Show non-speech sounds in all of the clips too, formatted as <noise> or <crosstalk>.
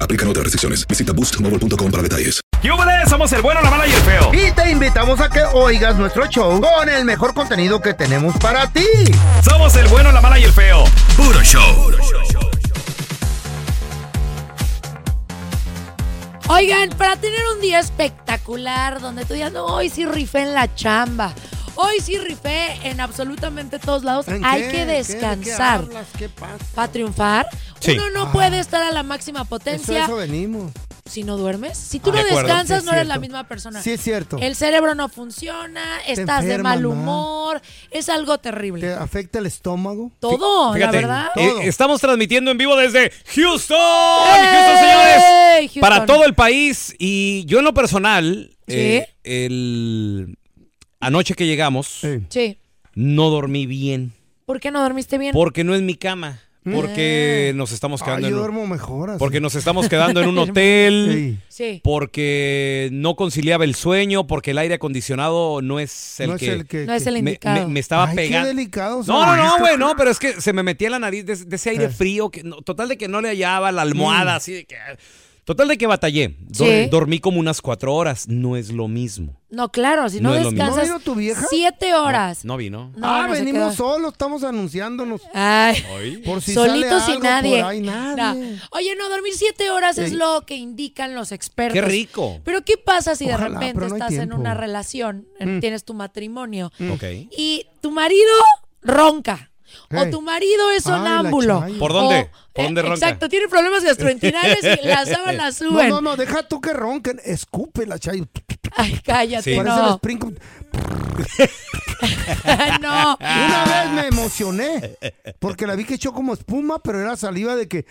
Aplican otras restricciones. Visita boostmobile.com para detalles. ¡Yúbales! Somos el bueno, la mala y el feo. Y te invitamos a que oigas nuestro show con el mejor contenido que tenemos para ti. Somos el bueno, la mala y el feo. Puro show. Oigan, para tener un día espectacular donde tú digas, no, hoy sí rifé en la chamba. Hoy sí rifé en absolutamente todos lados. ¿En Hay qué? que ¿Qué? ¿De qué descansar. hablas? ¿Qué pasa? Para triunfar, Sí. uno no puede estar a la máxima Eso, potencia eso venimos. si no duermes. Si tú De no descansas, Sí, no eres la misma persona. Sí, es cierto. El cerebro no funciona, estás de mal humor, es algo terrible. ¿Te afecta el estómago? Todo, Fíjate, la verdad. eh, estamos transmitiendo en vivo desde Houston. ¡Ey, Houston, señores. Houston! Para todo el país. Y yo en lo personal, Sí. eh, el... anoche que llegamos, Sí. Sí. no dormí bien. ¿Por qué no dormiste bien? Porque no es mi cama. Porque Ah. nos estamos Ay, quedando yo en un, duermo mejor así. porque nos estamos quedando en un <laughs> hotel. Sí. Porque no conciliaba el sueño, porque el aire acondicionado no es el no que, es el que... No es el me, indicado. me- me estaba Ay, qué pegando. delicado. No, no, no, güey, no, pero es que se me metía en la nariz de, de ese aire Eh. frío, que no- total de que no le hallaba la almohada, Mm. así de que... Total de que batallé. Dor- Sí. Dormí como unas cuatro horas, no es lo mismo. No, claro, si no, No es lo mismo. descansas ¿No vino tu vieja? siete horas. No vino. No, ah, no se venimos quedó. solos, estamos anunciándonos. Ay, Por si solitos sale sin algo nadie. por ahí, nadie. No. Oye, no, dormir siete horas es Ey. lo que indican los expertos. Qué rico. Pero ¿qué pasa si de Ojalá, repente pero no hay estás en tiempo. una relación, en- Mm. tienes tu matrimonio Ok. y tu marido ronca? O tu marido es Ay, sonámbulo. chaya. ¿Por dónde? O- ¿Por eh, dónde ronca? Exacto, tiene problemas gastrointestinales y las <laughs> sábanas No, suben. no, no, deja tú que ronquen. Escupe la chayo. Ay, cállate, Sí. No. Sprinkle. <laughs> no. Una vez me emocioné porque la vi que echó como espuma, pero era saliva de que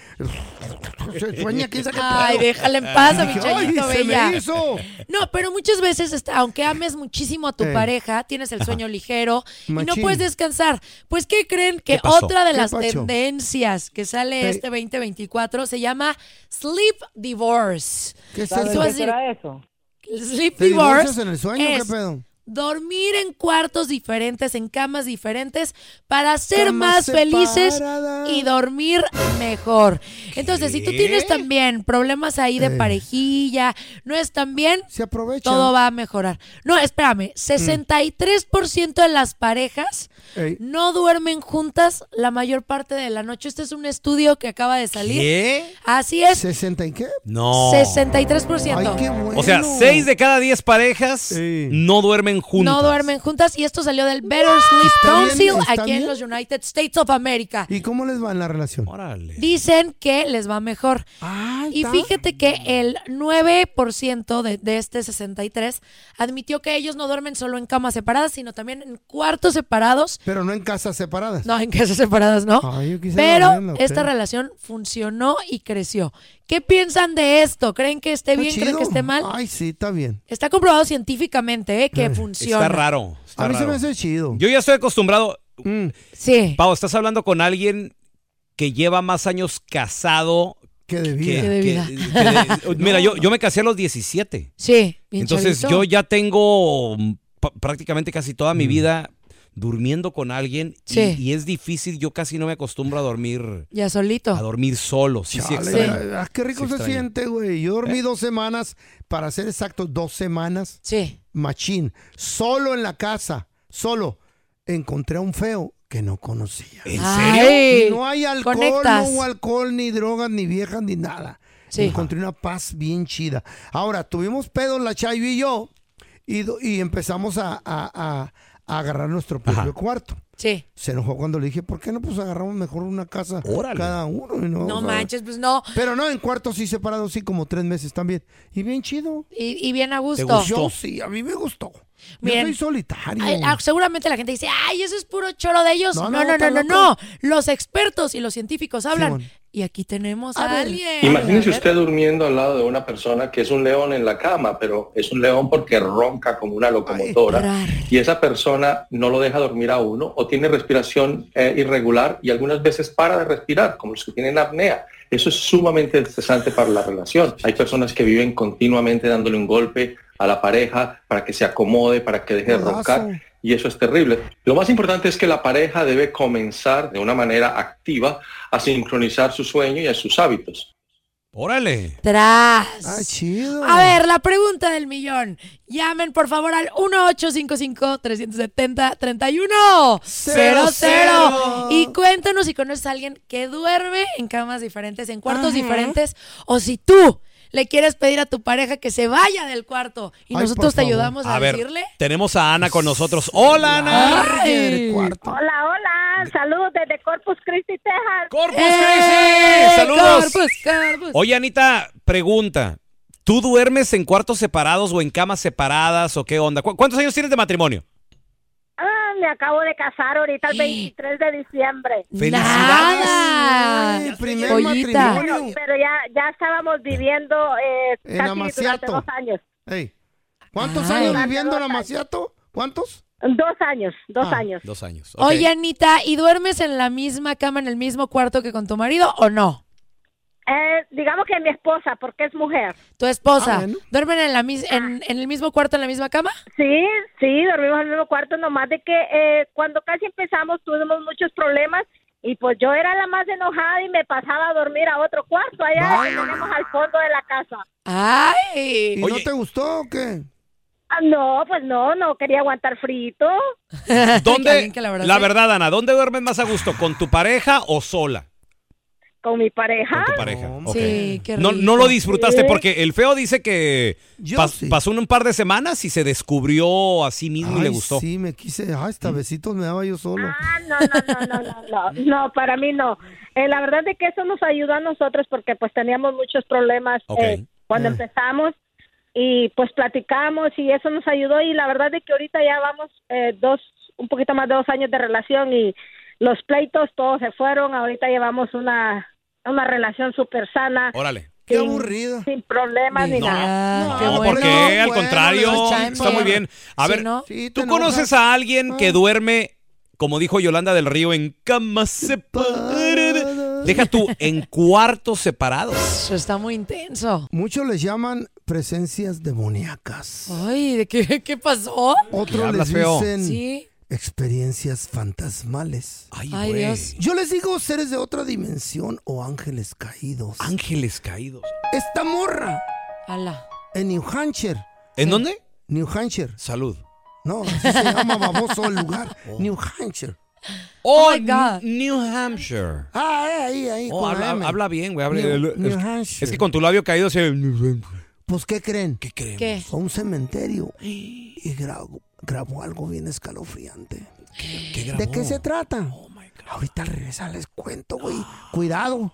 se sueña qué Ay, déjala en paz a mi Dije, "Ay, chayito se bella. me hizo. No, pero muchas veces, está- aunque ames muchísimo a tu Eh. pareja, tienes el sueño ligero y no puedes descansar. Pues, ¿qué creen? Que otra de ¿Qué las pacho? tendencias que sale Eh. este 2024 se llama Sleep Divorce. ¿Qué es ¿Sabes eso? qué ¿Te será eso? Sleep divorcias Divorce en el sueño? es ¿Qué pedo? Dormir en cuartos diferentes, en camas diferentes, para ser Camas más felices y dormir mejor. Entonces, si tú tienes también problemas ahí de Eh. parejilla, no están bien, Se aprovecha. todo va a mejorar. No, espérame, 63% de las parejas Ey. no duermen juntas la mayor parte de la noche. Este es un estudio que acaba de salir. ¿Qué? Así es, ¿60 y qué? No. 63%. Ay, qué bueno. O sea, seis de cada diez parejas Sí. no duermen juntas. No duermen juntas y esto salió del Better Sleep. Council ¿Está aquí en los United States of America. ¿Y cómo les va en la relación? Órale. Dicen que les va mejor. Ay, Y está. fíjate que el 9% de, de este 63 admitió que ellos no duermen solo en camas separadas, sino también en cuartos separados. Pero no en casas separadas. No, en casas separadas, ¿no? Ay, yo Pero esta relación funcionó y creció. ¿Qué piensan de esto? ¿Creen que esté Está bien? ¿Creen que esté mal? Ay, sí, está bien. Está comprobado científicamente ¿eh? que funciona. Está raro. está A mí se me hace chido. Yo ya estoy acostumbrado. Mm. Sí. Pau, estás hablando con alguien que lleva más años casado Qué de que- vida. De que- vida. que de- <laughs> mira, yo, yo me casé a los 17. Sí, Entonces chavito. yo ya tengo mm, prácticamente casi toda mi vida durmiendo con alguien y- Sí. y, es difícil, yo casi no me acostumbro a dormir Ya solito. a dormir solo. Sí, sí, Chale, ah, qué rico Sí se siente, güey. Yo dormí dos semanas, para ser exacto, dos semanas, Sí. machín, solo en la casa, solo. Encontré a un feo que no conocía. ¿En Ay, serio? Y no hay alcohol, conectas. no hubo alcohol, ni drogas, ni viejas, ni nada. Sí. Encontré una paz bien chida. Ahora, tuvimos pedos la Chayo y yo, y, y empezamos a, a- a- a agarrar nuestro propio Ajá. cuarto. Sí. Se enojó cuando le dije, ¿por qué no pues agarramos mejor una casa Órale. cada uno? y no, No manches, pues no. Pero no, en cuartos sí separados, sí, como tres meses también. Y bien chido. Y, y bien a gusto. gustó? Yo sí, a mí me gustó. Miren, yo soy solitario. Ay, ah, seguramente la gente dice, ay, eso es puro choro de ellos. No, No, no, no, no. Los expertos y los científicos hablan. Simón. y aquí tenemos A alguien. Imagínese A usted durmiendo al lado de una persona que es un león en la cama, pero es un león porque ronca como una locomotora y esa persona no lo deja dormir a uno o tiene respiración eh, irregular y algunas veces para de respirar, como los que tienen apnea. Eso es sumamente estresante para la relación. Hay personas que viven continuamente dándole un golpe a la pareja para que se acomode, para que deje de roncar y eso es terrible. Lo más importante es que la pareja debe comenzar de una manera activa a sincronizar su sueño y a sus hábitos. Órale. Tras. Ah, chido. A ver, la pregunta del millón. Llamen por favor al 1855-370-3100 y cuéntanos si conoces a alguien que duerme en camas diferentes, en cuartos diferentes, o si tú le quieres pedir a tu pareja que se vaya del cuarto y Ay, nosotros te favor. ayudamos a, A ver, decirle. tenemos a Ana con nosotros. Hola, Ana. Cuarto. Hola, hola, saludos desde Corpus Christi, Texas. Corpus ¡Eh! Christi. Saludos. Corpus, Corpus. Oye, Anita, pregunta. ¿Tú duermes en cuartos separados o en camas separadas o qué onda? ¿Cu- ¿Cuántos años tienes de matrimonio? Me acabo de casar ahorita el 23 de diciembre. ¡Felicidades! Nada. Primer matrimonio. Pero ya, ya estábamos viviendo eh, En casi Amaciato. durante dos años. Ey, ¿Cuántos Ay. años viviendo en Amaciato? ¿Cuántos? Dos años, dos Ah. años. Dos años. ok. Oye, Anita, ¿y duermes en la misma cama, en el mismo cuarto que con tu marido o no? Eh, digamos que mi esposa, porque es mujer. Tu esposa, Ah, bueno. ¿duermen en, la mis- en, en el mismo cuarto, en la misma cama? Sí, sí, dormimos en el mismo cuarto, nomás de que eh, cuando casi empezamos tuvimos muchos problemas y pues yo era la más enojada y me pasaba a dormir a otro cuarto allá que tenemos al fondo de la casa. ¡Ay! ¿Y no te gustó o qué? Ah, no, pues no, no quería aguantar frito. <laughs> ¿Dónde, la la, verdad verdad, sí. Ana, ¿dónde duermes más a gusto? ¿Con tu pareja o sola? Con mi pareja. Con tu pareja. No. Sí, qué No, rico. no lo disfrutaste Sí. porque el feo dice que Yo pas- sí. pasó un par de semanas y se descubrió a sí mismo y le gustó. Sí, me quise. Ay, hasta besitos me daba yo solo. Ah, no, no, no, no, no, no, no, para mí no. Eh, la verdad es que eso nos ayudó a nosotros porque pues teníamos muchos problemas eh, cuando Eh. empezamos y pues platicamos y eso nos ayudó y la verdad es que ahorita ya vamos eh, dos, un poquito más de dos años de relación y los pleitos todos se fueron, ahorita llevamos una, una relación súper sana. Órale. Qué sin- aburrido. Sin problemas ni No. nada. Qué No, No, bueno. ¿por qué? No, Al bueno, contrario, está muy bien. A ver, ¿no? ¿tú conoces a alguien que Ah. duerme, como dijo Yolanda del Río, en camas separadas? Deja tú, en cuartos separados. Eso está muy intenso. Muchos les llaman presencias demoníacas. Ay, ¿de qué, qué pasó? Otros les feo. dicen Sí. Experiencias fantasmales. Ay, Ay, güey. Dios. Yo les digo seres de otra dimensión o ángeles caídos. Ángeles caídos. Esta morra Ala. en New Hampshire. ¿En dónde? New Hampshire. Salud. No, así se <laughs> llama baboso el lugar. New Hampshire. Oh, my God. New Hampshire. Ah, eh, ahí, ahí. Oh, habla, bien, güey. habla- New, es- New Hampshire. es que con tu labio caído se... Pues, ¿qué creen? ¿Qué creemos? ¿Qué? A un cementerio <gasps> y grabó, grabó algo bien escalofriante. ¿Qué grabó? ¿De qué se trata? Oh, my God. Ahorita al regresar les cuento, güey. Cuidado.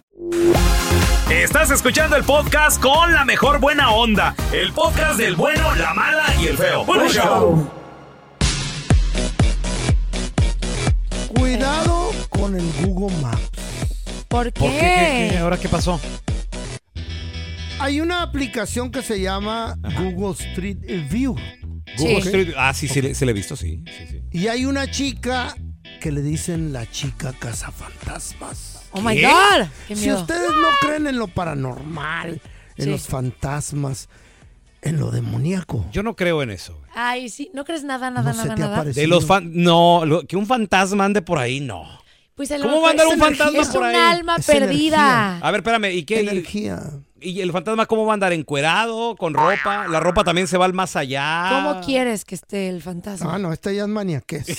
Estás escuchando el podcast con la mejor buena onda. El podcast del bueno, la mala y el feo. Bueno, show. Cuidado con el Google Maps. ¿Por ¿Por qué? ¿Qué- qué? ¿Ahora qué pasó? Hay una aplicación que se llama Google Street View. Google Ok. Street. Ah, sí, sí, le- se le he visto, sí. sí, sí. Y hay una chica que le dicen la chica cazafantasmas. Oh my God, qué Si ustedes no creen en lo paranormal, en Sí. los fantasmas, en lo demoníaco. Yo no creo en eso. Ay, sí, ¿no crees nada, nada, No se nada, te ha nada? parecido. De los fan... No, lo- que un fantasma ande por ahí, no. Pues a lo ¿Cómo va a andar es un energía, fantasma es por un ahí? alma Es perdida. A ver, espérame, ¿y qué? Energía. ¿Y el fantasma cómo va a andar? ¿Encuerado? ¿Con ropa? ¿La ropa también se va al más allá? ¿Cómo quieres que esté el fantasma? Ah, no, esta ya es maniaquez. <laughs>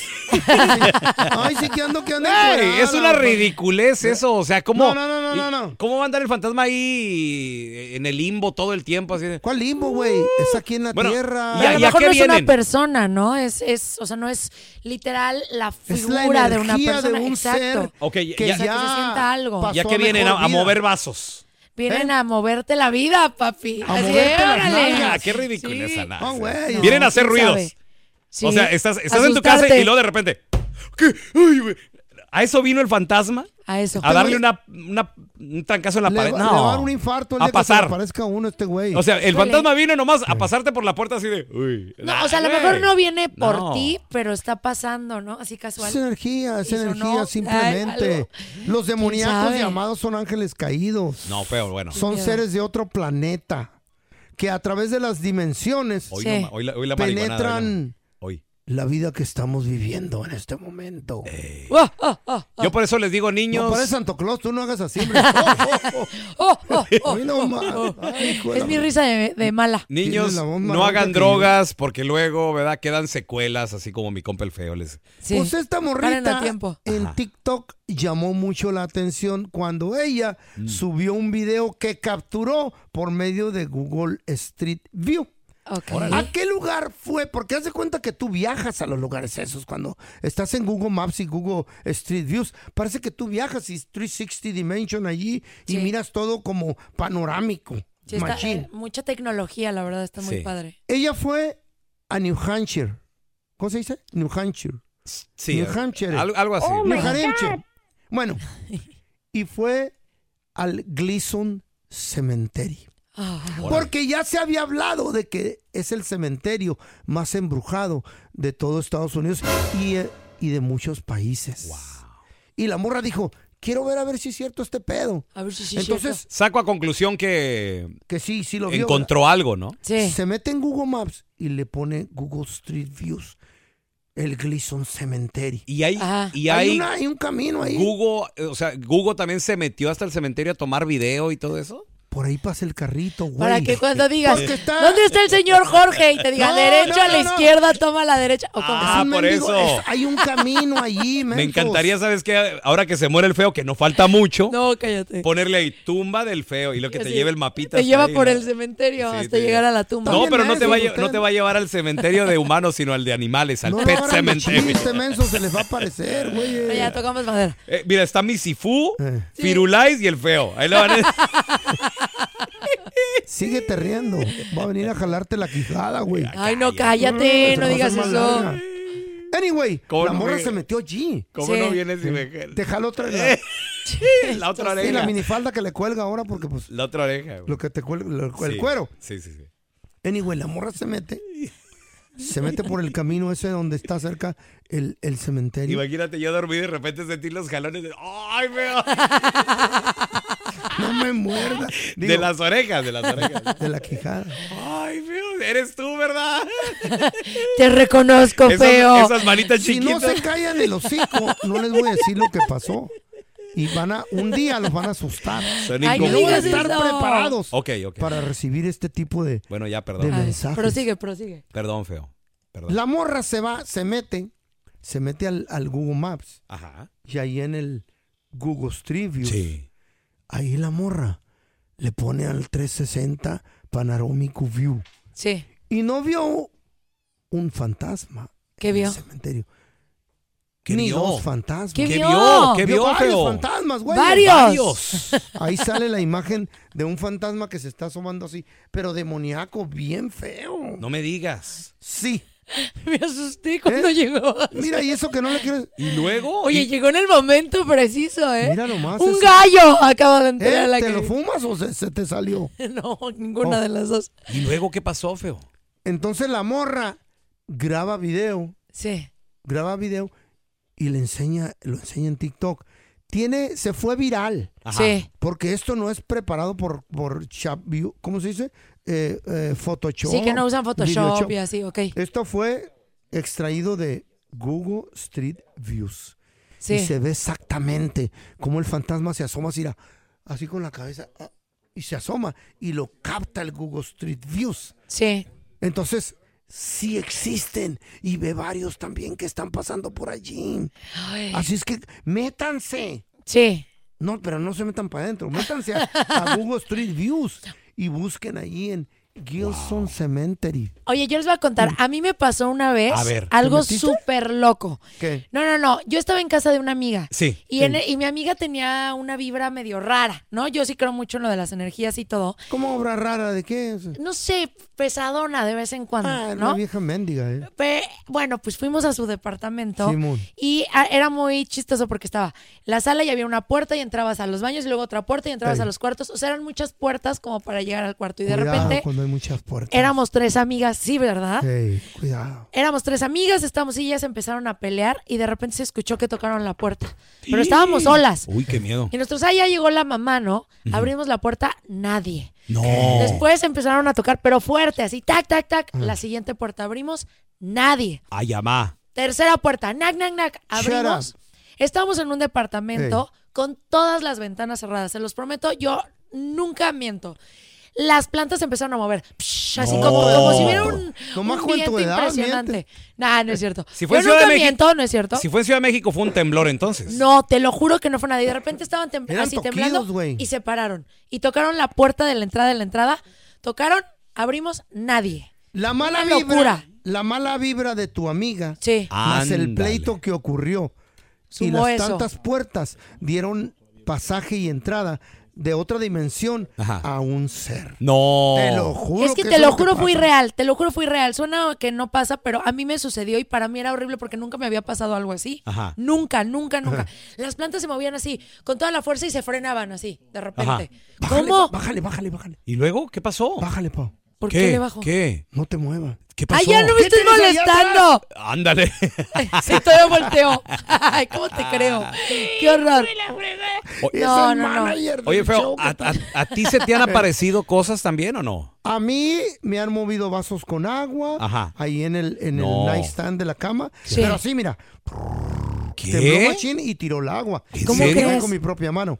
Ay, sí que ando, que ando. Ey, es una pa- ridiculez eso, o sea, ¿cómo? No, no, no, no. ¿Cómo va a andar el fantasma ahí en el limbo todo el tiempo? Así ¿Cuál limbo, güey? Es aquí en la Bueno, tierra. ¿y a- a lo mejor no es una persona, ¿no? Es, es, o sea, no es literal la figura de una energía de persona. un Exacto. ser Ok, que ya, sea, que se sienta algo. ya que vienen a, mover vasos. Vienen a moverte la vida, papi. A Así, moverte las órale. nalgas. Qué ridículo Sí. esa nada. Güey. Vienen a hacer ¿quién ruidos. Sí. O sea, estás, estás en tu casa y luego de repente. ¿Qué? Ay. ¿A eso vino el fantasma? A eso. ¿A darle una, una- un trancazo en la Le, pared? va- No. le va a dar un infarto el A día que se le pasar. aparezca a uno este güey. O sea, el fantasma vino nomás a pasarte por la puerta así de. Uy. No, o sea, a lo mejor no viene por No. ti, pero está pasando, ¿no? Así casual. es energía, es energía simplemente. Los demoníacos llamados son ángeles caídos. No, pero bueno. Son seres de otro planeta que a través de las dimensiones Hoy, Sí. no ma- hoy la, hoy la marihuanada, penetran Hoy. La vida que estamos viviendo en este momento. Oh, oh, oh, oh, Yo por eso les digo, niños. No pareces Santo Claus, tú no hagas así, Es mi risa de, de mala. Niños, no hagan yo. drogas porque luego, ¿verdad? Quedan secuelas, así como mi compa el feo. Les... Sí. Pues esta morrita tiempo. en TikTok llamó mucho la atención cuando ella Mm. subió un video que capturó por medio de Google Street View. ¿A qué lugar fue? Porque haz de cuenta que tú viajas a los lugares esos cuando estás en Google Maps y Google Street Views. Parece que tú viajas y 360 Dimension allí y Sí. miras todo como panorámico. Sí, está, machín. eh, mucha tecnología, la verdad, está muy padre. Ella fue a New Hampshire. ¿Cómo se dice? New Hampshire. Sí, New Hampshire. Algo, algo así. Oh, New Hampshire. Bueno, <laughs> y fue al Gleason Cemetery. Porque ya se había hablado de que es el cementerio más embrujado de todo Estados Unidos y, eh, y de muchos países. Y la morra dijo, quiero ver a ver si es cierto este pedo. a ver si sí es Entonces, cierto. Saco a conclusión que que sí, sí lo vio. encontró algo, ¿no? Sí. Se mete en Google Maps y le pone Google Street Views, el Gleason Cemetery. Y hay, Ajá. y hay, hay, una- hay un camino ahí. Google, eh, o sea, Google también se metió hasta el cementerio a tomar video y todo eso. Por ahí pasa el carrito, güey. Para que cuando digas, está- ¿dónde está el señor Jorge? Y te diga, No, derecho no, a la izquierda, toma a la derecha. O como- Ah, por eso. es- hay un camino allí, <laughs> Me mensos. encantaría, ¿sabes qué? Ahora que se muere el feo, que no falta mucho, No, cállate. ponerle ahí tumba del feo y lo que te lleve el mapita. Te lleva ahí, por ¿no? el cementerio Sí, hasta llegar a la tumba. No, pero no te, va a, menso lle- no usted. te va a llevar al cementerio de humanos, sino al de animales, al No, pet cementerio. chiste menso se les va a aparecer, güey. <laughs> Ya tocamos madera. Eh, mira, está Misifú, Eh. Firulais y el feo. Ahí lo van a... <laughs> Síguete riendo. Va a venir a jalarte la quijada, güey. Ay, no, cállate, no digas eso. larga. Anyway, ¿Cómo la morra me- se metió allí. ¿Cómo Sí. no vienes y me... Te jaló otra la, <laughs> La otra sí, oreja. la minifalda que le cuelga ahora porque pues La otra oreja. güey. lo que te cuelga, el Sí. cuero. Sí, sí, sí. Anyway, la morra se mete. Se mete por el camino ese donde está cerca el, el cementerio. Imagínate yo dormir y de repente sentir los jalones de... ¡Ay, feo! <laughs> Me muerda. de las orejas, de las orejas. <laughs> De la quijada. Ay, feo, eres tú, ¿verdad? <laughs> Te reconozco, Esas- feo. esas manitas Si no chiquitas. se callan el hocico, no les voy a decir lo que pasó. Y van a, un día los van a asustar. Son Ay, no van a estar eso. preparados para recibir este tipo de, Bueno, ya, de perdón. A ver, mensajes. prosigue, prosigue. Perdón, feo. Perdón. La morra se va, se mete, se mete al, al Google Maps Ajá. y ahí en el Google Street View, Sí. Ahí la morra le pone al 360 Panorámico View Sí. y no vio un fantasma ¿Qué en vio? el cementerio. ¿Qué Ni vio? dos fantasmas. ¿Qué ¿Qué vio? vio? ¿Qué Vio vio, varios feo? fantasmas, güey. Varios. Varios. <laughs> Ahí sale la imagen de un fantasma que se está asomando así, pero demoníaco, bien feo. No me digas. Sí. <laughs> Me asusté cuando ¿Eh? llegó. Mira, y eso que no le quieres. ¿Y luego? Oye, ¿Y- llegó en el momento preciso, ¿eh? Mira nomás. Un gallo acaba de entrar ¿Eh? a la ¿Te lo fumas o se, se te salió? <laughs> No, ninguna Oh. de las dos. ¿Y luego qué pasó, feo? Entonces la morra graba video, Sí. graba video y le enseña, lo enseña en TikTok. Tiene, se fue viral. Ajá. Sí. Porque esto no es preparado por, por Chat View- ¿cómo se dice? Eh, eh, Photoshop. Sí, que no usan Photoshop Videoshop. y así, ok. Esto fue extraído de Google Street Views. Sí. Y se ve exactamente cómo el fantasma se asoma así, así con la cabeza ah, y se asoma y lo capta el Google Street Views. Sí. Entonces, sí existen y ve varios también que están pasando por allí. Ay. Así es que métanse. Sí. No, pero no se metan para adentro. Métanse a, a <laughs> Google Street Views y busquen allí en Gilson Cemetery. Oye, yo les voy a contar. A mí me pasó una vez A ver. algo súper loco. ¿Qué? No, no, no. Yo estaba en casa de una amiga. Sí. Y, en- y mi amiga tenía una vibra medio rara, ¿no? Yo sí creo mucho en lo de las energías y todo. ¿Cómo obra rara de qué? No sé, pesadona de vez en cuando, Ah, ¿no? una vieja mendiga, ¿eh? Pe- bueno, pues fuimos a su departamento Simón. y ah, era muy chistoso porque estaba la sala y había una puerta y entrabas a los baños y luego otra puerta y entrabas a los cuartos. O sea, eran muchas puertas como para llegar al cuarto y de Cuidado repente cuando hay muchas puertas. éramos tres amigas, sí, ¿verdad? Ey, cuidado. Éramos tres amigas, estábamos y ellas empezaron a pelear y de repente se escuchó que tocaron la puerta. Pero estábamos solas. Uy, qué miedo. Y nosotros, ah, ya llegó la mamá, ¿no? Abrimos la puerta, nadie. No. Después empezaron a tocar, pero fuerte, así, tac, tac, tac. La siguiente puerta abrimos, nadie. Ay, amá. Tercera puerta, nac, nac, nac. Abrimos. Estamos en un departamento con todas las ventanas cerradas. Se los prometo, yo nunca miento. Las plantas empezaron a mover. Psh, así No. como, como si hubiera un, Nomás un con tu viento edad, impresionante. Nah, no es cierto. Si fue en yo Ciudad nunca de México- miento, ¿no es cierto? Si fue en Ciudad de México fue un temblor entonces. No, te lo juro que no fue nadie. De repente estaban tem- Eran así toquidos, temblando güey. y se pararon. Y tocaron la puerta de la entrada de la entrada. Tocaron, abrimos, nadie. La mala Una vibra. locura. La mala vibra de tu amiga. Sí. Más el pleito que ocurrió. y Sumó las eso. tantas puertas dieron pasaje y entrada de otra dimensión Ajá. a un ser. No. Te lo juro. es que, te lo juro fue irreal, te lo juro fue irreal. Suena que no pasa, pero a mí me sucedió y para mí era horrible porque nunca me había pasado algo así. Ajá. Nunca, nunca, nunca. Las plantas se movían así, con toda la fuerza y se frenaban así, de repente. Bájale, ¿Cómo? Bájale, bájale, bájale. ¿Y luego qué pasó? Bájale, Pau. ¿Por qué, ¿Qué? le bajo? ¿Qué? No te muevas. ¿Qué pasó? ¡Ay, ya no me ¿Qué estés molestando! Ándale. Sí, todavía volteo. Ay, ¿cómo te creo? ¡Qué horror! No, no, no. Oye, feo, ¿a, ti se te han <laughs> aparecido cosas también o no? A mí me han movido vasos con agua. Ajá. Ahí en el, en No. el nightstand de la cama. Sí. Pero así, mira. Tembló ¿Qué? machín y tiró el agua. ¿En ¿Cómo serio? crees? Con mi propia mano.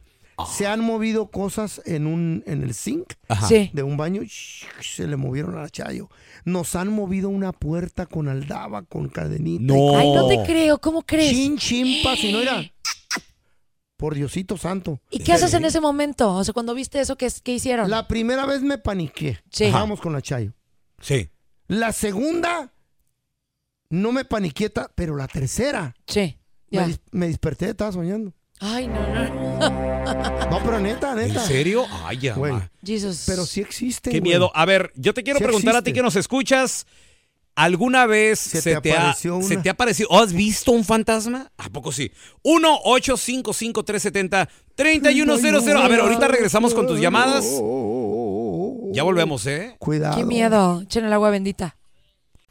Se han movido cosas en un en el zinc Ajá. Sí. de un baño. shh, Se le movieron a Chayo. Nos han movido una puerta con aldaba, con cadenita. No. Ay, no te creo, ¿cómo crees? Chin chimpa, si no era. <gasps> Por Diosito santo. ¿Y qué haces en ese momento? O sea, cuando viste eso, ¿qué, qué hicieron? La primera vez me paniqué. Sí. Vamos con la Chayo. Sí. La segunda, no me paniqué, ta- pero la tercera, Sí, me, ya. dis- me desperté, estaba soñando. Ay, no, no. No, pero neta, ¿En neta. serio? Ay, ya. Güey. ma. Jesus. Pero sí existe. Qué miedo. A ver, yo te quiero Sí preguntar a ti existe. que nos escuchas. ¿Alguna vez ¿Se se, te te, ha, apareció una? se te ha parecido? ¿O has visto un fantasma? ¿A poco sí? 1-855-370-3100. A ver, ahorita regresamos con tus llamadas. Ya volvemos, ¿eh? Cuidado. Qué miedo. Echen el agua bendita.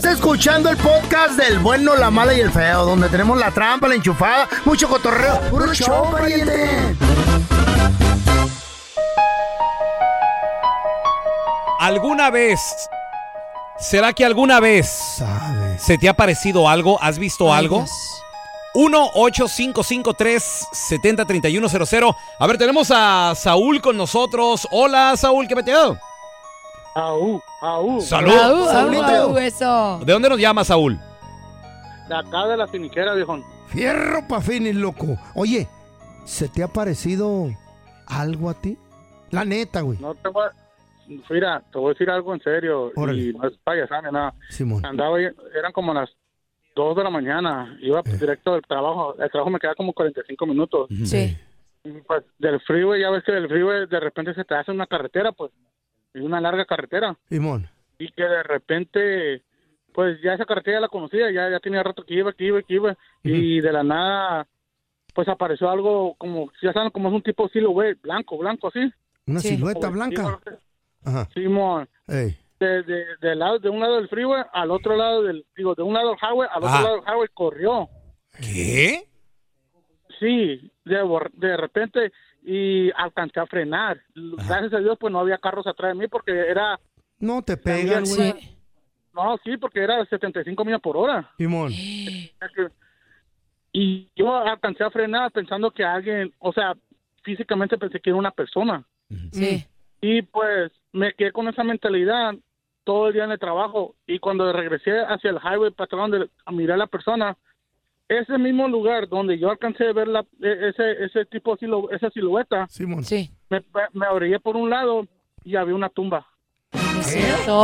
Estás escuchando el podcast del bueno, la mala y el feo, donde tenemos la trampa, la enchufada, mucho cotorreo. ¡Puro show, pariente! ¿Alguna vez, será que alguna vez se te ha parecido algo? ¿Has visto algo? 1-8553-703100. A ver, tenemos a Saúl con nosotros. Hola, Saúl, ¿qué metido? Aú, aú. Salud. Aú, aú, Saúlito. aú, eso. ¿De dónde nos llama Saúl? De acá de la finiquera, viejo. Fierro pa' finis, loco. Oye, ¿se te ha parecido algo a ti? La neta, güey. No te voy a... Mira, te voy a decir algo en serio. Órale. Y no es payasana ni nada. Simón. Andaba, ahí, eran como las 2 de la mañana. Iba directo del trabajo. El trabajo me queda como 45 minutos. Sí. Y pues del freeway, ya ves que del freeway de repente se te hace una carretera, pues. Y una larga carretera. Simón. y que de repente, pues ya esa carretera ya la conocía, ya, ya tenía rato que iba, que iba, que iba, y de la nada, pues apareció algo como, ya saben, como es un tipo silhouette, blanco, blanco, así. Una silueta Como blanca. Ajá. Simón, Ey. de, de, de lado, de un lado del freeway al otro lado del, digo, de un lado del highway al otro Ah. lado del highway corrió. ¿Qué? Sí, de repente, y alcancé a frenar. Gracias a Dios, pues no había carros atrás de mí porque era... No te pegan, también, güey. No, sí, porque era 75 millas por hora. Simón. Y yo alcancé a frenar pensando que alguien, o sea, físicamente pensé que era una persona. Sí. Y pues me quedé con esa mentalidad todo el día en el trabajo. Y cuando regresé hacia el highway para atrás donde a mirar a la persona, ese mismo lugar donde yo alcancé a ver la, e- ese, ese tipo, de silu- esa silueta, Simón. Sí. me, me orillé por un lado y había una tumba. ¿Es cierto?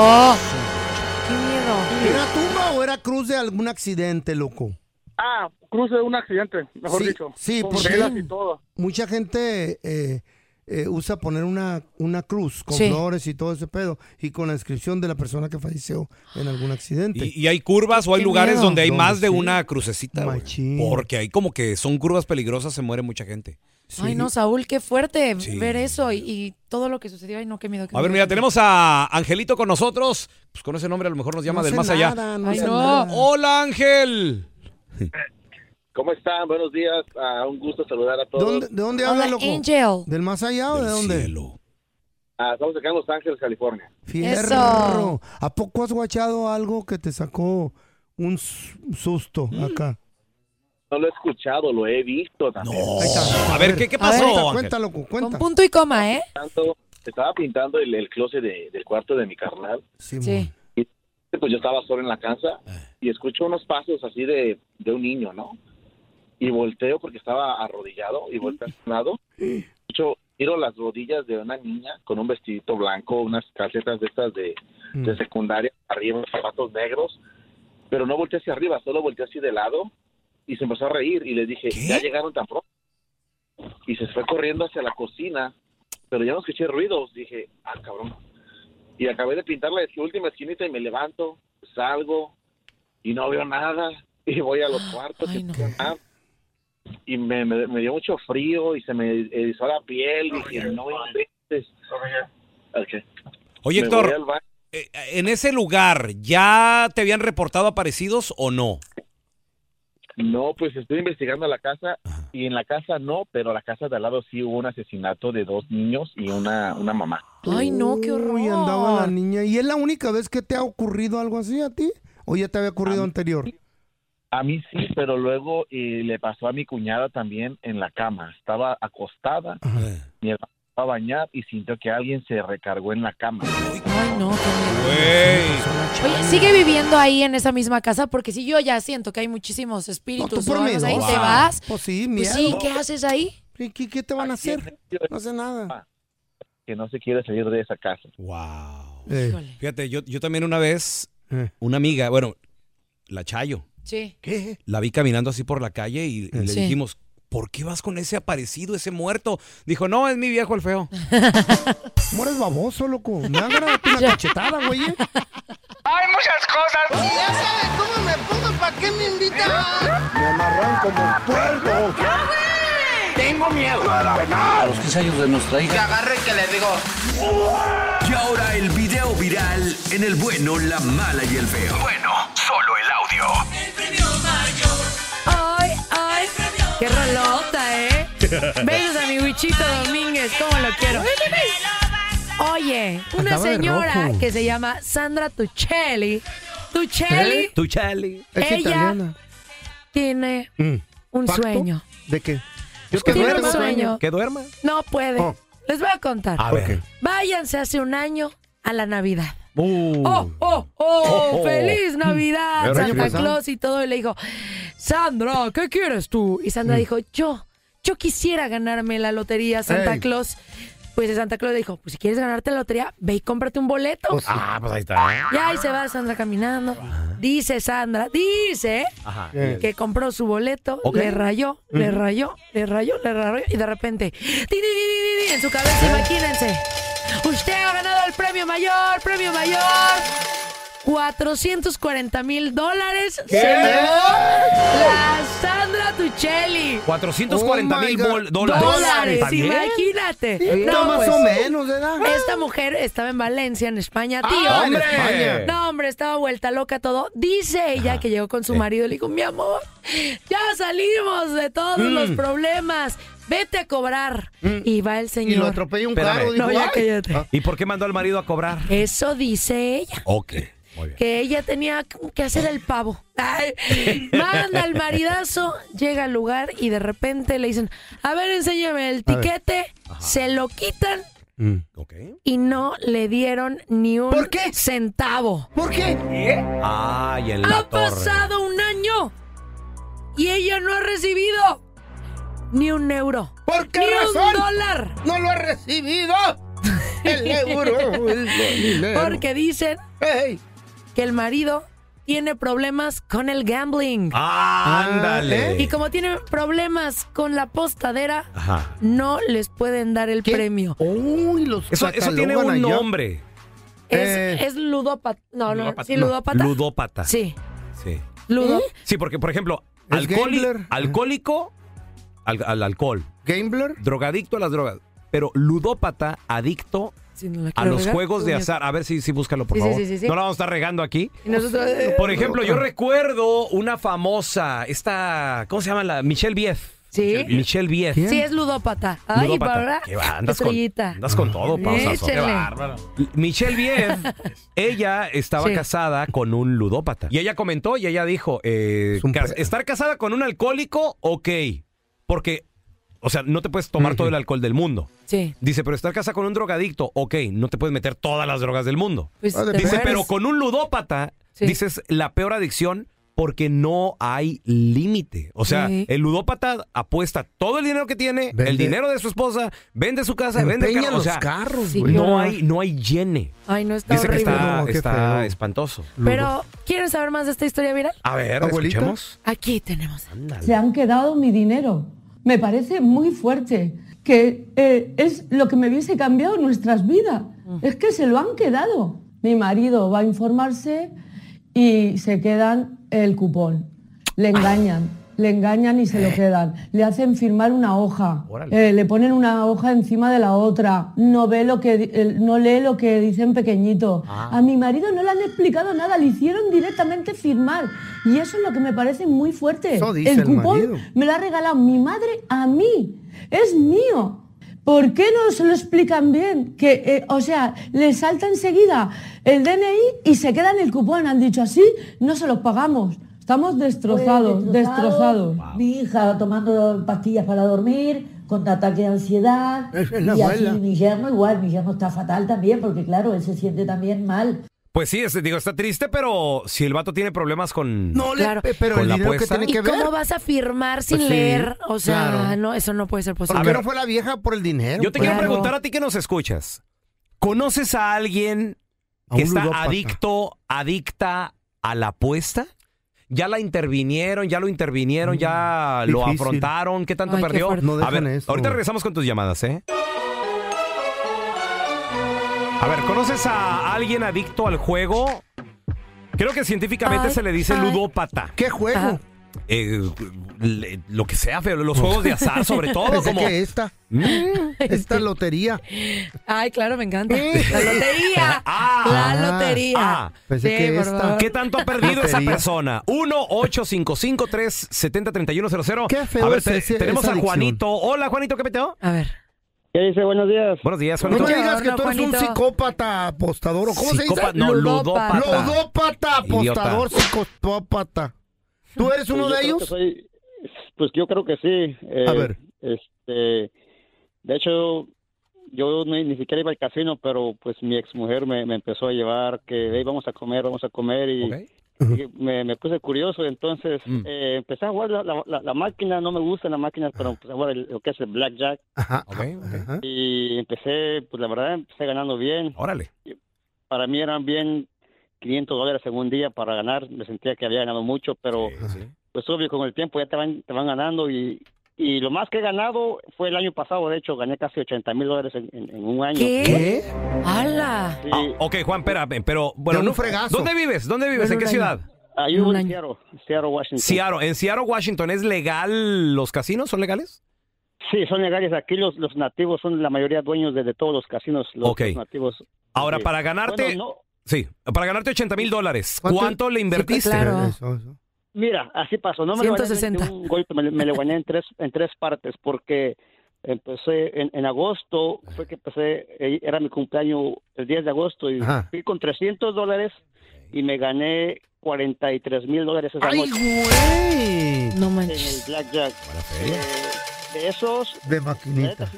Qué miedo. ¿Era tumba o era cruz de algún accidente, loco? Ah, cruce de un accidente, mejor Sí, dicho. sí, con porque- velas y todo. Mucha gente eh, eh, usa poner una, una cruz con Sí. flores y todo ese pedo y con la inscripción de la persona que falleció en algún accidente. ¿Y, y hay curvas o hay Qué lugares miedo. donde hay más de sí. una crucecita? Machín. Porque hay como que son curvas peligrosas, se muere mucha gente. Sí. Ay, no, Saúl, qué fuerte Sí. ver eso y, y todo lo que sucedió. Ay, no, qué miedo. qué A ver, miedo. mira, tenemos a Angelito con nosotros. Pues con ese nombre a lo mejor nos llama No del más allá. no Ay, sé no. nada. Hola, Ángel. ¿Cómo están? Buenos días. Ah, un gusto saludar a todos. ¿Dónde- ¿De dónde habla, loco? Angel. ¿Del más allá o de dónde? cielo. Ah, estamos acá en Los Ángeles, California. Fierro. Eso. ¿A poco has guachado algo que te sacó un susto Mm. acá? No lo he escuchado, lo he visto también. No. Ahí está. A ver, ¿qué, qué ver. pasó? Ángel? cuenta, loco, Con punto y coma, ¿eh? Pintando- estaba pintando el, el closet de- del cuarto de mi carnal. Simón. Sí. Pues yo estaba solo en la casa y escucho unos pasos así de, de un niño, ¿no? Y volteo porque estaba arrodillado y volteo lado. Escucho, miro las rodillas de una niña con un vestidito blanco, unas calcetas de estas de, de Mm. secundaria, arriba zapatos negros, pero no volteé hacia arriba, solo volteé así de lado y se empezó a reír y le dije, ¿Qué? ya llegaron tan pronto. Y se fue corriendo hacia la cocina, pero ya no escuché ruidos, dije, ah, cabrón. Y acabé de pintar la última esquinita y me levanto, salgo y no veo nada y voy a los cuartos Ay, no. Y me, me- me dio mucho frío y se me erizó la piel, dije, no inventes. Ok. Oye, me Héctor, baño. eh, en ese lugar, ¿ya te habían reportado aparecidos o no? No, pues estoy investigando la casa y en la casa no, pero la casa de al lado sí hubo un asesinato de dos niños y una, una mamá. Ay, no, qué horror. Uy, andaba la niña. ¿Y es la única vez que te ha ocurrido algo así a ti? ¿O ya te había ocurrido anterior? A mí sí, pero luego eh, le pasó a mi cuñada también en la cama. Estaba acostada, mi hermano a bañar y sintió que alguien se recargó en la cama. Ay, no, qué. Oye, sigue viviendo ahí en esa misma casa porque si yo ya siento que hay muchísimos espíritus por o algo ahí, te vas. Pues sí, Pues miedo. sí, ¿qué haces ahí? ¿Qué, qué- qué te van a hacer? No hace nada. Que no se quiere salir de esa casa. Wow. Eh. Fíjate, yo, yo también una vez, una amiga, bueno, la Chayo, Sí. ¿Qué? la vi caminando así por la calle y, y le Sí. dijimos, ¿por qué vas con ese aparecido, ese muerto? Dijo, no, es mi viejo el feo. <laughs> Mueres baboso, loco. Me hagan una <laughs> cachetada, güey. ¿eh? Hay muchas cosas. Ya sabes cómo me pongo, ¿para qué me invitan? Me amarran como puerco. Tengo miedo. A los 15 años de nuestra Que hija. agarre que le digo. Y ahora el video viral en el bueno, la mala y el feo. Bueno, solo el audio. Ay, ay. Qué rolota, ¿eh? <laughs> Besos a mi Wichito Domínguez, cómo lo quiero. Oye, una señora que se llama Sandra Tuccelli. Tuccelli Tu Charlie. Es Ella- italiana. tiene Mm. un ¿Pacto? sueño. ¿De qué? Que un duerma. sueño. Que duerma. No puede. Oh. Les voy a contar. A ver. Váyanse hace un año a la Navidad. Uh. ¡Oh, oh, oh! Oh, oh. ¡Feliz Navidad! Merry Santa. Claus y todo. Y le dijo, Sandra, ¿qué quieres tú? Y Sandra Mm. dijo, yo, yo quisiera ganarme la lotería, Santa. Claus. Pues Santa Claus le dijo, pues si quieres ganarte la lotería, ve y cómprate un boleto. Ah, pues ahí está. Ya ahí se va Sandra caminando. Dice Sandra, dice Ajá. que compró su boleto, le rayó, le rayó, le rayó, le rayó y de repente, ti, ti, ti, en su cabeza, imagínense, usted ha ganado el premio mayor, premio mayor. 440 mil dólares ¿Qué? se llevó la Sandra Tuccelli. 440 mil Oh dólares. Dólares, imagínate. Está más o menos, ¿verdad? Esta mujer estaba en Valencia, en España, tío. Ah, en España. No, hombre, estaba vuelta loca todo. Dice ella que llegó con su marido y le dijo, mi amor, ya salimos de todos Mm. los problemas. Vete a cobrar. Y va el señor. Y lo atropella un Espérame. carro. dijo, No, ya cállate. ¿Y por qué mandó al marido a cobrar? Eso dice ella. Ok. Que ella tenía que hacer el pavo. Ay, manda al maridazo, llega al lugar y de repente le dicen, a ver, enséñame el tiquete. Se lo quitan Mm, y no le dieron ni un ¿Por qué? centavo. ¿Por qué? Ay, en la Ha torre. pasado un año y ella no ha recibido ni un euro. ¿Por qué ni razón? un dólar. No lo ha recibido. <laughs> El euro. el. Porque dicen Ey. Que el marido tiene problemas con el gambling. Ah, Ándale. Y como tiene problemas con la postadera, Ajá. no les pueden dar el premio. Uy, los Eso, eso tiene un allá. nombre. Es, Eh. es ludópata. No, no, Ludópata. sí, No, ludópata. Ludópata. Sí, Sí. ludo. Sí, porque, por ejemplo, alcohólico al, al alcohol, Gambler. drogadicto a las drogas, pero ludópata, adicto Sí, no la a los regar. juegos de azar. A ver si, si búscalo, por Sí, favor. sí, sí, sí. No la vamos a estar regando aquí. Nosotros, eh, Por ejemplo, yo recuerdo una famosa, esta, ¿cómo se llama? la Michelle Bief. Sí. Michelle Bief. Sí, es ludópata. Ay, Ludópata. para. ¿Qué va? Andas con, andas con todo, pausazo. Qué bárbaro. Michelle Bief, <laughs> ella estaba Sí. casada con un ludópata. Y ella comentó y ella dijo, eh, estar casada con un alcohólico, ok. Porque, o sea, no te puedes tomar todo el alcohol del mundo. Sí. Dice, pero estar casada con un drogadicto, ok, no te puedes meter todas las drogas del mundo. Pues Ah, te Dice, mueres. pero con un ludópata, Sí. dices la peor adicción porque no hay límite. O sea, Sí. el ludópata apuesta todo el dinero que tiene, Vende- el dinero de su esposa, vende su casa, vende el Empeña carro. O los sea, carros, Sí, güey. qué no horror. hay, no hay llene. Ay, no está Dice que horrible. está, No, qué está feo. espantoso. Pero, ¿quieren saber más de esta historia viral? A ver, ¿Abuelita? escuchemos. Aquí tenemos. se han quedado mi dinero. Me parece muy fuerte, que eh, es lo que me hubiese cambiado nuestras vidas. Es que se lo han quedado. Mi marido va a informarse y se quedan el cupón. Le engañan. Le engañan y se lo quedan. Le hacen firmar una hoja, eh, le ponen una hoja encima de la otra, no ve lo que no lee lo que dicen pequeñito. Ah. A mi marido no le han explicado nada, le hicieron directamente firmar. Y eso es lo que me parece muy fuerte. Eso dice el cupón me lo ha regalado mi madre a mí. Es mío. ¿Por qué no se lo explican bien? Que, eh, o sea, le salta enseguida el DNI y se queda en el cupón. Han dicho así, no se los pagamos. Estamos destrozados, Pues, destrozados. Mi hija tomando pastillas para dormir, con ataque de ansiedad. Es la y así mi yerno igual, mi yerno está fatal también, porque claro, él se siente también mal. Pues sí, es- digo, está triste, pero si el vato tiene problemas con, No le, Claro. pero con el la dinero que apuesta. tiene ¿Y que ver. cómo vas a firmar sin Pues sí, leer? O sea, claro. no, eso no puede ser ¿Por posible. qué no fue la vieja por el dinero? Yo te pues? quiero preguntar a ti que nos escuchas. ¿Conoces a alguien A que está ludópata. adicto, adicta a la apuesta? ¿Ya la intervinieron, ya lo intervinieron, ya lo difícil. afrontaron? ¿Qué tanto Ay, perdió? No a ver, eso. ahorita regresamos con tus llamadas, ¿eh? A ver, ¿conoces a alguien adicto al juego? Creo que científicamente Ay, se le dice ay. ludópata. ¿Qué juego? Ajá. Eh, le- lo que sea, feo, los juegos de azar sobre todo. Pensé como... que esta, Mm. esta lotería. Ay, claro, me encanta. La lotería. Ah. la lotería. Ah. Pensé Sí, que por esta. favor. ¿Qué tanto ha perdido esa Lotería. persona? 1-855-370-3100. Qué feo A ver, es te- ese- tenemos esa a adicción. Juanito. Hola, Juanito, ¿qué peteo? A ver. ¿Qué dice? Buenos días. Buenos días, No Juanito. me digas que tú eres un Juanito. psicópata apostador. ¿o ¿Cómo Psicópata- se dice? No, Ludópata. ludópata. Ludópata, apostador, psicópata. ¿Tú eres uno Pues de ellos? soy- pues yo creo que sí. Eh, A ver. Este, de hecho, yo ni, ni siquiera iba al casino, pero pues mi exmujer me, me empezó a llevar que "Hey, vamos a comer, vamos a comer y, me, me puse curioso. Entonces Mm. eh, empecé a jugar la, la, la- la máquina, no me gustan las máquinas, pero empecé a jugar el- lo que es el blackjack. Ajá. y empecé, pues la verdad, empecé ganando bien. Órale. Para mí eran bien 500 dólares en un día para ganar. Me sentía que había ganado mucho, pero Sí, sí. pues obvio con el tiempo ya te van, te van ganando y, y lo más que he ganado fue el año pasado, de hecho gané casi 80 mil dólares en, en- en un año. ¿Qué? ¿Qué? ¡Hala! Sí. Ah, ok, Juan, espérame, pero bueno, no- fregazo. ¿dónde vives? ¿Dónde vives? Bueno, ¿En qué ciudad? Ah, Un en. Seattle, Seattle, Washington. Seattle. ¿En Seattle, Washington es legal los casinos? ¿Son legales? Sí, son legales. Aquí los, los nativos son la mayoría dueños de, de todos los casinos, los, nativos. Ahora, Sí. para ganarte, Bueno, no, sí, para ganarte 80 mil dólares, ¿Cuánto- ¿cuánto le invertiste? claro. Mira, así pasó. No me lo gané 160. un golpe, me, me lo gané en tres, en tres partes porque empecé en, en agosto, fue que empecé, eh, era mi cumpleaños el 10 de agosto y Ajá. fui con 300 dólares y me gané 43 mil dólares esa ¡Ay, noche güey! No en el manches. blackjack. Eh, de esos, De maquinita.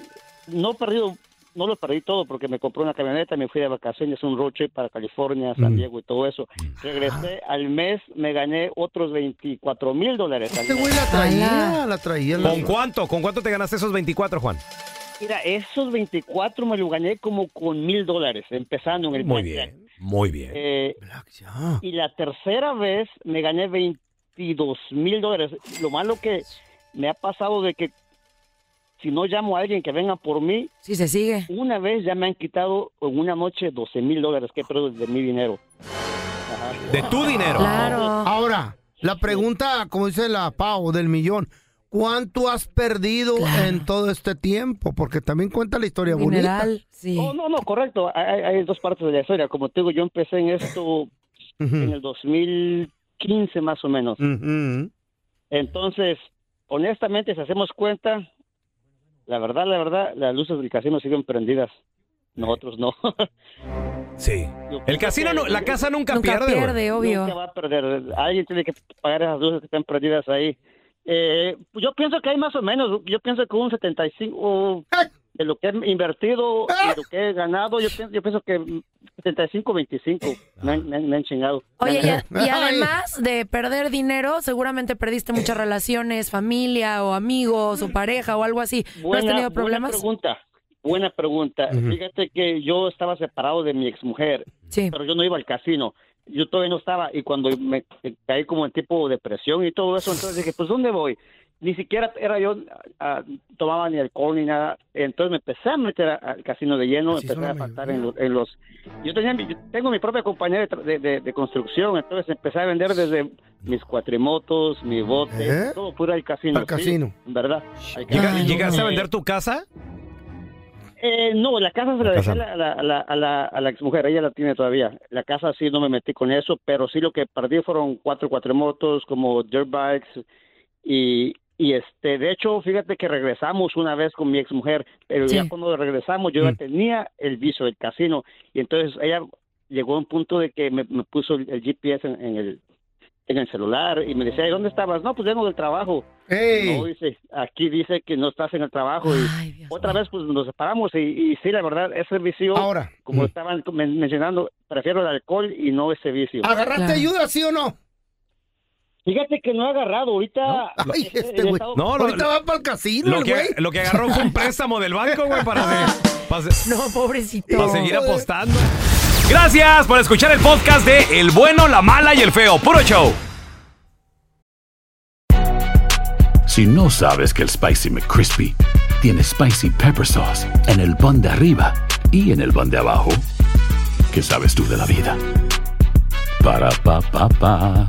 no he perdido, no lo perdí todo porque me compré una camioneta, me fui de vacaciones, un road trip para California, San Mm. Diego y todo eso. Regresé al mes, me gané otros 24 mil dólares. al Este mes. güey la traía, la traía. la- ¿Con cuánto? ¿Con cuánto te ganaste esos 24, Juan? Mira, esos 24 me lo gané como con mil dólares, empezando en el Muy blackjack. bien, muy bien. Eh, y la tercera vez me gané 22 mil dólares. Lo malo que me ha pasado de que si no llamo a alguien que venga por mí, Sí, se sigue. una vez ya me han quitado en una noche 12 mil dólares que he perdido de mi dinero. De tu dinero. Claro. Ahora, la pregunta, como dice la Pau, del millón. ¿Cuánto has perdido Claro. en todo este tiempo? Porque también cuenta la historia bonita. Mineral, sí. Oh, no, no, correcto. Hay, hay dos partes de la historia. Como te digo, yo empecé en esto en el 2015 más o menos. Entonces, honestamente, si hacemos cuenta, la verdad, la verdad, las luces del casino siguen prendidas. Nosotros no. Sí. <laughs> El casino, no, la casa nunca, Nunca pierde. pierde, obvio. Nunca va a perder. Alguien tiene que pagar esas luces que están prendidas ahí. Eh, yo pienso que hay más o menos. Yo pienso que un 75 de lo que he invertido y lo que he ganado. Yo pienso, yo pienso que 75-25 me, han- me han- me han chingado. Oye, y, a- y además de perder dinero, seguramente perdiste muchas relaciones, familia o amigos o pareja o algo así. ¿No has tenido problemas? Buena pregunta. Buena pregunta. Ujú. Fíjate que yo estaba separado de mi exmujer, Sí. pero yo no iba al casino. Yo todavía no estaba y cuando me caí como en tipo depresión y todo eso, entonces dije, pues ¿dónde voy? Ni siquiera era yo, ah, tomaba ni alcohol ni nada. Entonces me empecé a meter a- al casino de lleno, Así empecé son la a faltar en, lo- en los... Yo, tenía, mi- yo tengo mi propia compañía de, de- de- de construcción, entonces empecé a vender desde mis cuatrimotos, mi bote, ¿Eh? todo puro al casino. Al sí, casino. verdad. al Llega- casino. ¿Llegaste a Eh, vender tu casa? eh, no, la casa se la, La dejé casa a la, a la, a la, a la, a la exmujer, ella la tiene todavía. La casa sí no me metí con eso, pero sí lo que perdí fueron cuatro cuatrimotos, como dirt bikes y, y este, de hecho, fíjate que regresamos una vez con mi exmujer, pero ya cuando regresamos Mm. yo ya tenía el viso del casino y entonces ella llegó a un punto de que me, me puso el, el GPS en, en el en el celular y me decía, "¿Y ¿dónde estabas? No, pues vengo del trabajo. No, dice, aquí dice que no estás en el trabajo y otra vez pues nos separamos y, y sí, la verdad, ese vicio, Ahora. como estaban men- mencionando, prefiero el alcohol y no ese vicio. ¿Agarraste ayuda, sí o no? Fíjate que no he agarrado, ahorita... Ay, he- este güey. estado- No, lo- Ahorita va para el casino, Lo el que, güey. lo que agarró fue un préstamo del banco, güey, para, se- <laughs> para se- No, pobrecito. para seguir apostando. Gracias por escuchar el podcast de El Bueno, la Mala y el Feo. Puro show. Si no sabes que el Spicy McCrispy tiene Spicy Pepper Sauce en el pan de arriba y en el pan de abajo, ¿qué sabes tú de la vida? Para, pa, pa, pa.